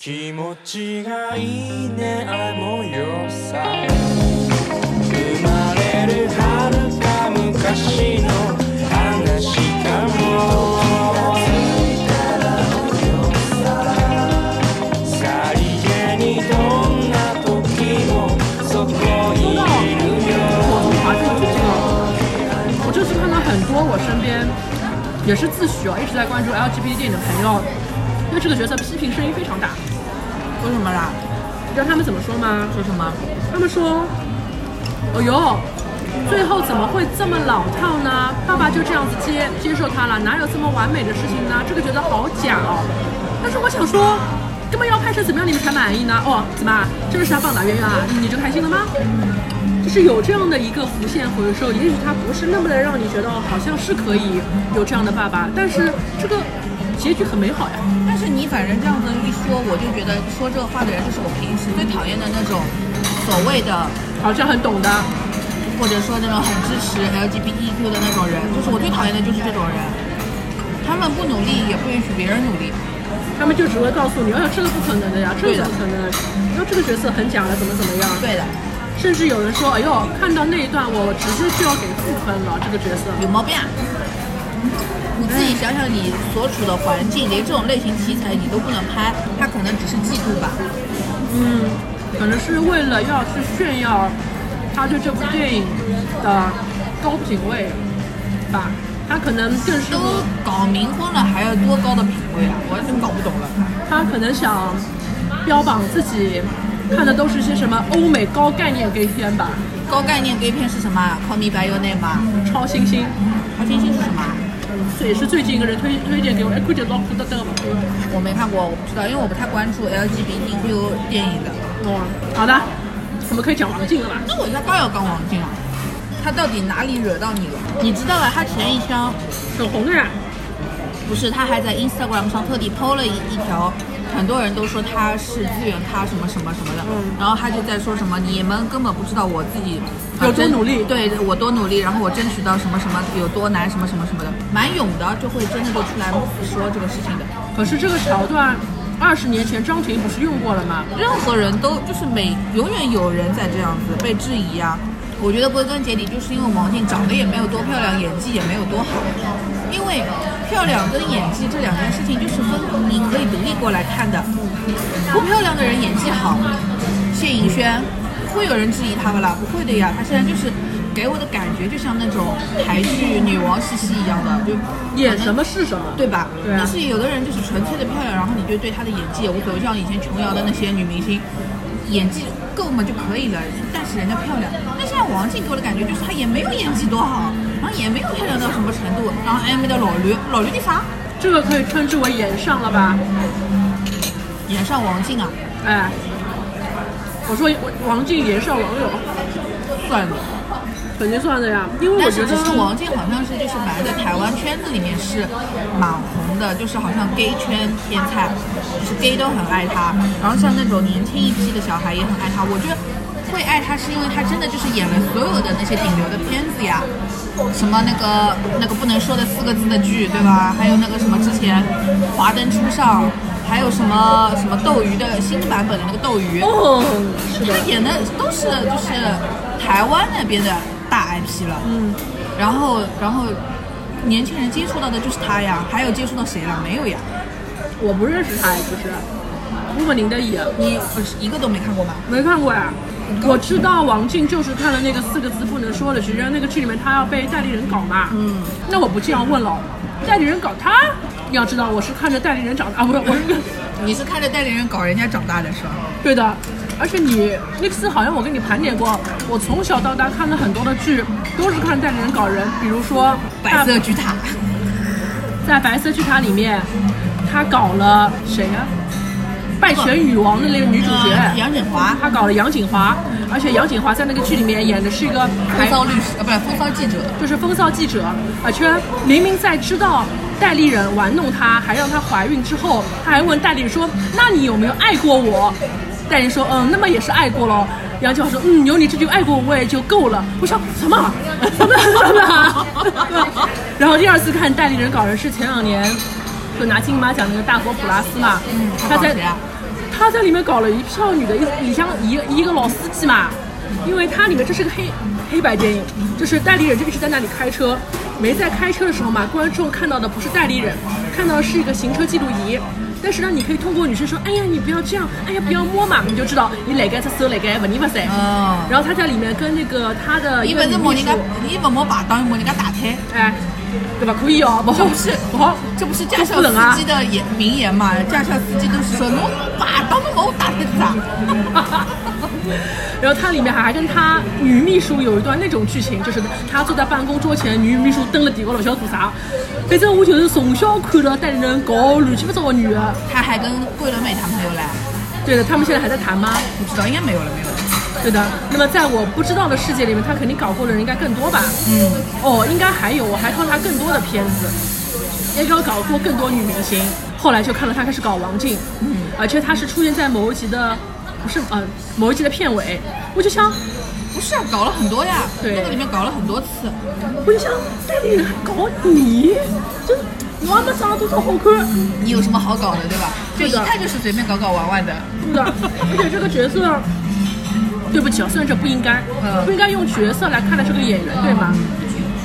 気持ちがいいねあの夜さ生まれる遥か昔の話かもさりげにどんな時もそこにいるよ我从华剧去这个，我这次看到很多我身边也是自诩啊一直在关注 LGBT 电影的朋友， 对这个角色批评声音非常大。为什么啦？你知道他们怎么说吗？说什么？他们说：“哦哟，最后怎么会这么老套呢？爸爸就这样子接接受他了，哪有这么完美的事情呢？这个觉得好假哦。”但是我想说，根本要拍成怎么样你们才满意呢？哦，怎么啊？这个是他棒打鸳鸯啊？你就开心了吗？就是有这样的一个浮现回收，也许他不是那么的让你觉得哦好像是可以有这样的爸爸，但是这个结局很美好呀。但是你反正这样子一说，我就觉得说这话的人就是我平时最讨厌的那种所谓的，好像很懂的，或者说那种很支持 LGBTQ 的那种人，就是我最讨厌的就是这种人。他们不努力，也不允许别人努力。他们就只会告诉你，哎呀，这个不可能的呀，这个不可能，然后这个角色很假的，怎么怎么样。对的，甚至有人说，哎呦，看到那一段我直接就要给负分了，这个角色。有毛病啊！你自己想想，你所处的环境，连这种类型题材你都不能拍，他可能只是嫉妒吧。嗯，可能是为了要去炫耀他对这部电影的高品位吧，他可能更是都搞冥婚了，还要多高的品位啊！我真搞不懂了。他可能想标榜自己看的都是些什么欧美高概念 gay 片吧，高概念 gay 片是什么？Call me by your name 吗？超新星。超新星是什么？这也是最近一个人推推荐给我，哎，快点老虎的的嘛。我没看过，我不知道，因为我不太关注 LGBTQ 电影的。哦，好的，我们可以讲王静了吧？那我才刚要刚王静啊，他到底哪里惹到你了？你知道了？他前一枪很红的呀。不是，他还在 Instagram 上特地 PO 了一一条，很多人都说他是资源咖什么什么什么的，嗯然后他就在说什么你们根本不知道我自己有多努力对我多努力，然后我争取到什么什么有多难什么什么什么的，蛮勇的，就会真的就出来说这个事情的。可是这个桥段，二十年前张庭不是用过了吗？任何人都就是每永远有人在这样子被质疑啊。我觉得归根结底就是因为王静长得也没有多漂亮，演技也没有多好。因为漂亮跟演技这两件事情就是分你可以独立过来看的。不漂亮的人演技好，谢颖轩会有人质疑他们啦？不会的呀，她现在就是给我的感觉就像那种台剧女王西西一样的，就演什么是什么。对吧？对啊但是有的人就是纯粹的漂亮，然后你就对她的演技也无所谓，像以前琼瑶的那些女明星，演技够嘛就可以了，但是人家漂亮。那现在王静给我的感觉就是她也没有演技多好，也没有漂亮到什么程度，然后暧昧的老驴，老驴的啥？这个可以称之为演上了吧？演上王静啊，哎，我说王静演上网友，算的。肯定算的呀，因为我但觉得王静好像是就是本来在台湾圈子里面是蛮红的，就是好像 gay 圈天菜，就是 gay 都很爱她，然后像那种年轻一批的小孩也很爱她。我觉得会爱他是因为他真的就是演了所有的那些顶流的片子呀，什么那个那个不能说的四个字的剧，对吧？还有那个什么之前华灯初上，还有什么什么斗鱼的新版本的那个斗鱼，哦，是的，他演的都是就是台湾那边的大 IP 了，嗯，然后然后年轻人接触到的就是他呀，还有接触到谁了？没有呀，我不认识他，其实。如果您的演，你呃一个都没看过吗？没看过呀。我知道王静就是看了那个四个字不能说的剧，因为那个剧里面她要被代理人搞嘛。嗯，那我不这样问了，代理人搞他？你要知道，我是看着代理人长大，啊，不是，我是 你是看着代理人搞人家长大的是吧？对的。而且你那次好像我跟你盘点过，我从小到大看了很多的剧，都是看代理人搞人，比如说白色巨塔，在白色巨塔里面，他搞了谁呀、拜权女王的那个女主角嗯杨锦华她搞了杨锦华，而且杨锦华在那个剧里面演的是一个风骚律师啊，不是风骚记者，就是风骚记者，而且明明在知道代理人玩弄她，还让她怀孕之后，她还问代理人说：“那你有没有爱过我？”代理人说：“嗯，那么也是爱过咯。”杨锦华说：“嗯，有你这句爱过我也就够了。”我想什么？什么什么？然后第二次看代理人搞人是前两年就拿金马奖那个大佛普拉斯嘛，嗯他在他在里面搞了一票女的，一里向一一个老司机嘛，因为它里面这是个黑黑白电影，就是代理人就一直在那里开车，没在开车的时候嘛，观众看到的不是代理人，看到的是一个行车记录仪。但是呢，你可以通过女生说，哎呀，你不要这样，哎呀，不要摸嘛，你就知道你哪个只手哪个不泥不塞。哦然后他在里面跟那个他的一伊个女秘书不是摸人家，伊不摸排档，摸人家大腿。哎，对吧？可以哦，不好，不是不好，这不是驾校司机的言名言嘛？驾校司机都是说，侬排档都摸我大腿子啊！然后它里面还跟他女秘书有一段那种剧情，就是他坐在办公桌前，女秘书蹲了地高头晓得做啥。反正我就是从小看到代理人搞乱七八糟的女的。他还跟桂纶镁谈朋友嘞？对的，他们现在还在谈吗？不知道，应该没有了，没有了。对的。那么在我不知道的世界里面，他肯定搞过的人应该更多吧？嗯，哦，应该还有，我还看到他更多的片子，也搞搞过更多女明星。后来就看到他开始搞王静，嗯，而且他是出现在某一集的，不是呃某一集的片尾，我就想，不是啊，搞了很多呀，对那个里面搞了很多次。我就想代理人还搞你，就是我还没长得多少好看，你有什么好搞的，对吧？就一看就是随便搞搞玩玩的。是的，而且这个角色。对不起啊，虽然这不应该，嗯不应该用角色来看待这个演员，对吗？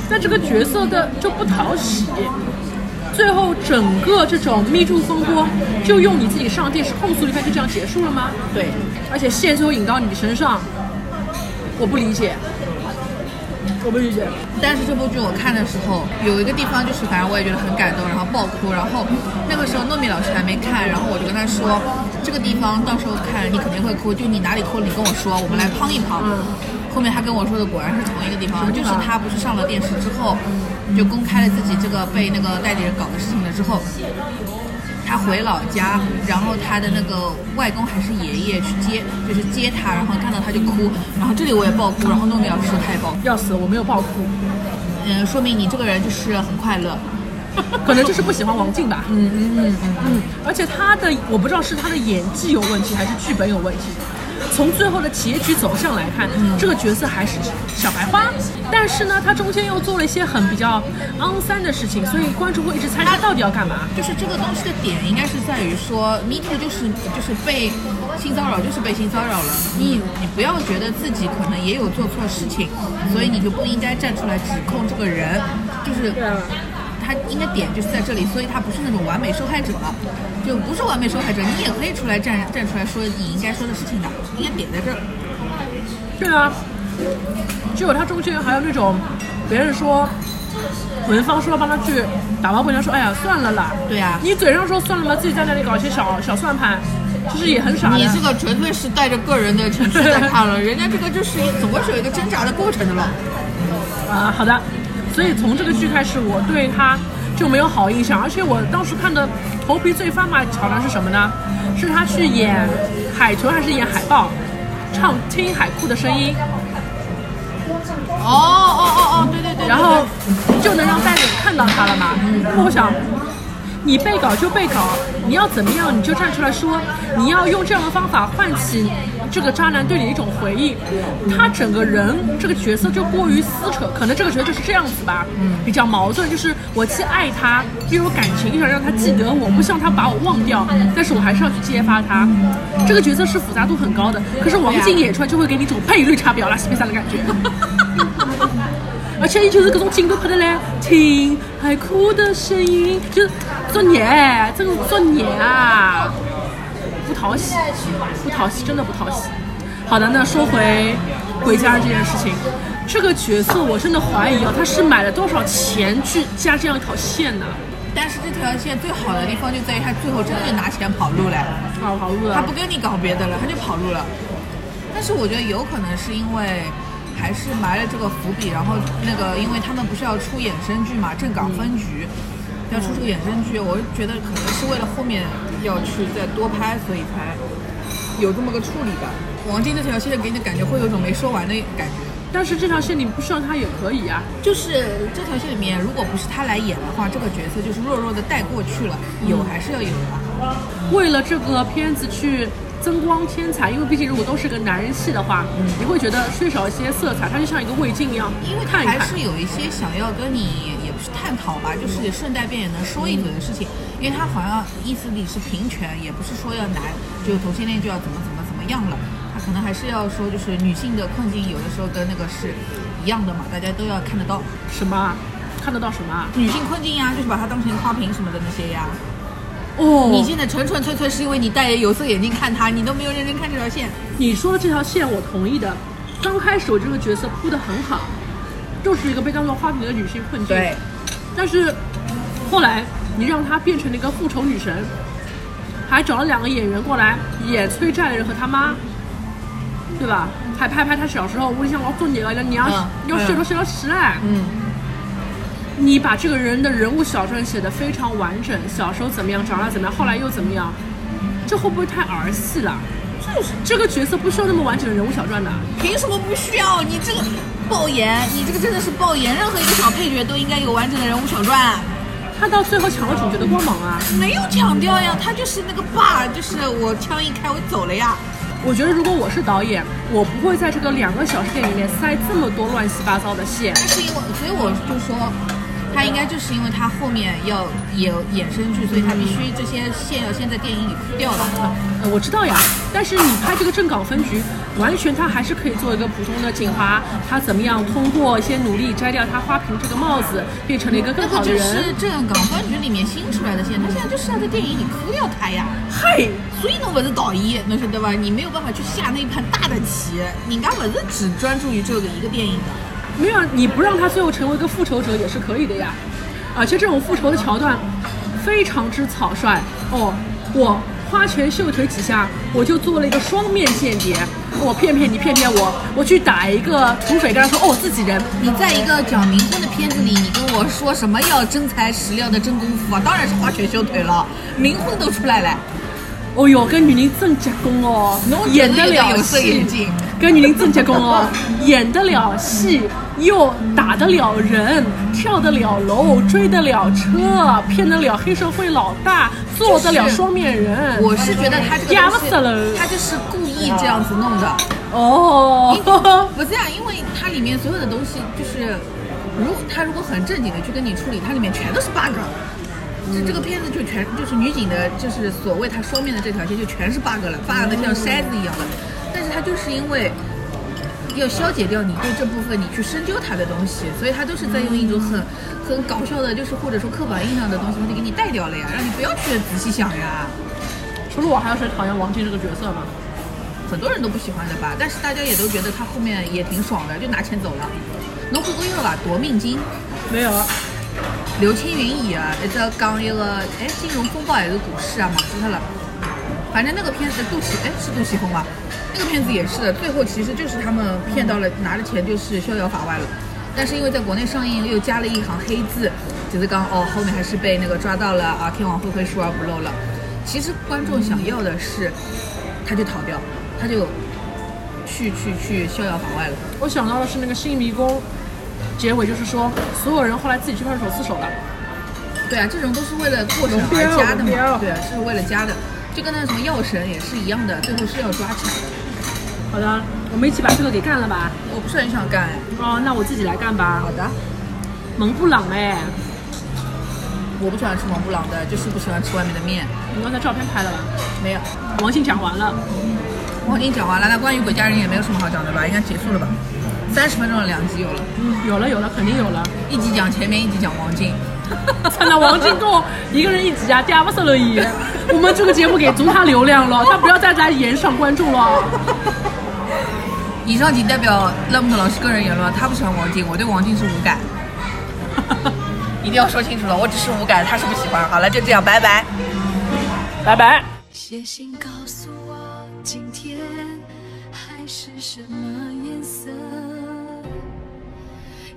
但这个角色的就不讨喜，最后整个这种 Me Too 风波，就用你自己上电视控诉一番就这样结束了吗？对，而且线最后引到你身上，我不理解，我不理解。但是这部剧我看的时候，有一个地方就是，反正我也觉得很感动，然后爆哭。然后那个时候糯米老师还没看，然后我就跟他说，这个地方到时候看你肯定会哭，就你哪里哭了你跟我说，我们来碰一帮。后面他跟我说的果然是同一个地方，就是他不是上了电视之后，就公开了自己这个被那个代理人搞的事情了之后。他回老家，然后他的那个外公还是爷爷去接，就是接他，然后看到他就哭，然后这里我也爆哭，然后糯米老师说他也爆哭，要死，我没有爆哭，嗯，说明你这个人就是很快乐。可能就是不喜欢王静吧。嗯嗯嗯嗯，嗯，而且他的我不知道是他的演技有问题还是剧本有问题。从最后的结局走向来看，这个角色还是小白花，但是呢，他中间又做了一些很比较肮三的事情，所以观众会一直猜他到底要干嘛。就是这个东西的点应该是在于说，me too 就是就是被性骚扰，就是被性骚扰了。你你不要觉得自己可能也有做错事情，所以你就不应该站出来指控这个人，就是他应该点就是在这里，所以他不是那种完美受害者，就不是完美受害者，你也可以出来站站出来说你应该说的事情的，应该点在这儿。对啊，只有他中间还有那种别人说。文芳说要帮他去打包回家，说哎呀算了啦。对啊你嘴上说算了嘛，自己在那里搞一些小小算盘，其实也很傻的。你这个纯粹是带着个人的情绪在看了，人家这个就是总归是有一个挣扎的过程的了。啊，好的。所以从这个剧开始，我对他就没有好印象，而且我当时看的头皮最发麻的桥段是什么呢？是他去演海豚还是演海豹，唱《听海哭的声音》，哦哦哦哦，对对对，然后就能让代理看到他了嘛。那么我想。你被搞就被搞，你要怎么样你就站出来说，你要用这样的方法唤起这个渣男对你的一种回忆。他整个人这个角色就过于撕扯，可能这个角色就是这样子吧，嗯，比较矛盾，就是我既爱他，又有感情，又想让他记得我，不希望他把我忘掉，但是我还是要去揭发他。这个角色是复杂度很高的，可是王静演出来就会给你一种配绿茶婊拉西比萨的感觉。而且伊就是各种镜头拍的嘞，听海哭的声音，就是作孽，这个作孽啊，不讨喜，不讨喜，真的不讨喜。好的，那说回鬼家人这件事情，这个角色我真的怀疑啊，他是买了多少钱去加这样一条线呢？但是这条线最好的地方就在于他最后真的就拿钱跑路了，啊，跑路了他不！跟你搞别的了，他就跑路了。但是我觉得有可能是因为还是埋了这个伏笔，然后那个因为他们不是要出衍生剧嘛，正港分局。要出这个衍生剧，我就觉得可能是为了后面要去再多拍，所以才有这么个处理吧。王晶这条线给你的感觉会有一种没说完的感觉。但是这条线你不需要他也可以啊。就是这条线里面，如果不是他来演的话，这个角色就是弱弱的带过去了，有还是要有的。为了这个片子去增光添彩，因为毕竟如果都是个男人戏的话，你会觉得缺少一些色彩，它就像一个胃镜一样，因为他。还是有一些想要跟你，也不是探讨吧，就是顺带便也能说一嘴的事情。因为他好像意思里是平权，也不是说要男就同性恋就要怎么怎么怎么样了，他可能还是要说就是女性的困境有的时候跟那个是一样的嘛，大家都要看得到。什么？看得到什么？女性困境呀，就是把它当成花瓶什么的那些呀。哦你现在纯纯粹粹是因为你戴着有色眼镜看他，你都没有认真看这条线。你说的这条线我同意的。刚开始我这个角色铺的很好，就是一个被当做花瓶的女性困境。。但是后来你让她变成了一个复仇女神，还找了两个演员过来演崔战人和他妈，对吧？还拍拍她小时候，我想我要做你了，你要、嗯要学到学到实爱。嗯，你把这个人的人物小传写得非常完整，小时候怎么样，长大怎么样，后来又怎么样，这会不会太儿戏了？就是这个角色不需要那么完整的人物小传的。凭什么不需要？你这个爆言，你这个真的是爆言。任何一个小配角都应该有完整的人物小传。他到最后抢了主角的光芒啊！没有抢掉呀，他就是那个爸，就是我枪一开我走了呀。我觉得如果我是导演，我不会在这个两个小时电影里面塞这么多乱七八糟的线。但是因为，所以我就说，他应该就是因为他后面要演衍生剧，所以他必须这些线要先在电影里铺掉的。呃，我知道呀，但是你拍这个正港分局，完全他还是可以做一个普通的警察，他怎么样通过一些努力摘掉他花瓶这个帽子，变成了一个更那个就好的人。是正港分局里面新出来的线，他现在就是要在电影里铺掉他呀。嗨，所以侬不是导演，侬晓得吧？你没有办法去下那一盘大的棋，人家不是只专注于这个一个电影的。没有，你不让他最后成为一个复仇者也是可以的呀。而且这种复仇的桥段非常之草率哦。我花拳绣腿几下，我就做了一个双面间谍，我骗骗你，骗骗我，我去打一个土匪，跟他说哦自己人，你在一个讲冥婚的片子里，你跟我说什么要真材实料的真功夫啊？当然是花拳绣腿了，冥婚都出来了。哦哟，跟女人真结棍哦，演得了戏镜，跟女人真结棍哦，演得了戏，又打得了人，跳得了楼，追得了车，骗得了黑社会老大，做得了双面人。我是觉得他他就是故意这样子弄的。哦，不是啊，因为它里面所有的东西就是，如果他如果很正经的去跟你处理，它里面全都是 bug。这这个片子就全就是女警的，就是所谓她双面的这条线就全是 bug 了，bug 的像筛子一样的。但是她就是因为要消解掉你对这部分你去深究它的东西，所以她都是在用一种很很搞笑的，就是或者说刻板印象的东西，它就给你带掉了呀，让你不要去仔细想呀。除了我，还有谁讨厌王晶这个角色吗？很多人都不喜欢的吧，但是大家也都觉得他后面也挺爽的，就拿钱走了。侬看过一个吧，《夺命金》，没有，刘青云演啊，一只讲一个哎金融风暴还是股市啊，忘记脱了。反正那个片子杜琪哎是杜琪峰吧，那个片子也是的，最后其实就是他们骗到了拿了钱就是逍遥法外了。但是因为在国内上映又加了一行黑字，就是刚哦后面还是被那个抓到了啊，天网恢恢疏而不漏了。其实观众想要的是，他就逃掉，他就去去去逍遥法外了。我想到的是那个《新迷宫》，结尾就是说所有人后来自己去派出所自首了。对啊，这种都是为了过审龙标而加的嘛，对啊，是为了加的，就跟那什么药神也是一样的，最后是要抓起来的。好的，我们一起把这个给干了吧。我不是很想干哎。哦，那我自己来干吧。好的，蒙布朗哎，我不喜欢吃蒙布朗的，就是不喜欢吃外面的面。你刚才照片拍了吧？没有，王静讲完了，我已经讲完了，那关于鬼家人也没有什么好讲的吧？应该结束了吧？三十分钟的，两集有了，嗯，有了有了，肯定有了。一集讲前面，一集讲王静。看到王晶跟我一个人一集啊，嗲不死了一。我们这个节目给足他流量了，他不要再来延上观众了。以上仅代表勒木的老师个人言论，他不喜欢王晶，我对王晶是无感。一定要说清楚了，我只是无感，他是不喜欢。好了，就这样，拜拜。拜拜。写信告诉我，今天海是什么颜色？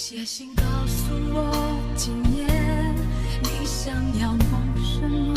写信告诉我今夜你想要梦什么？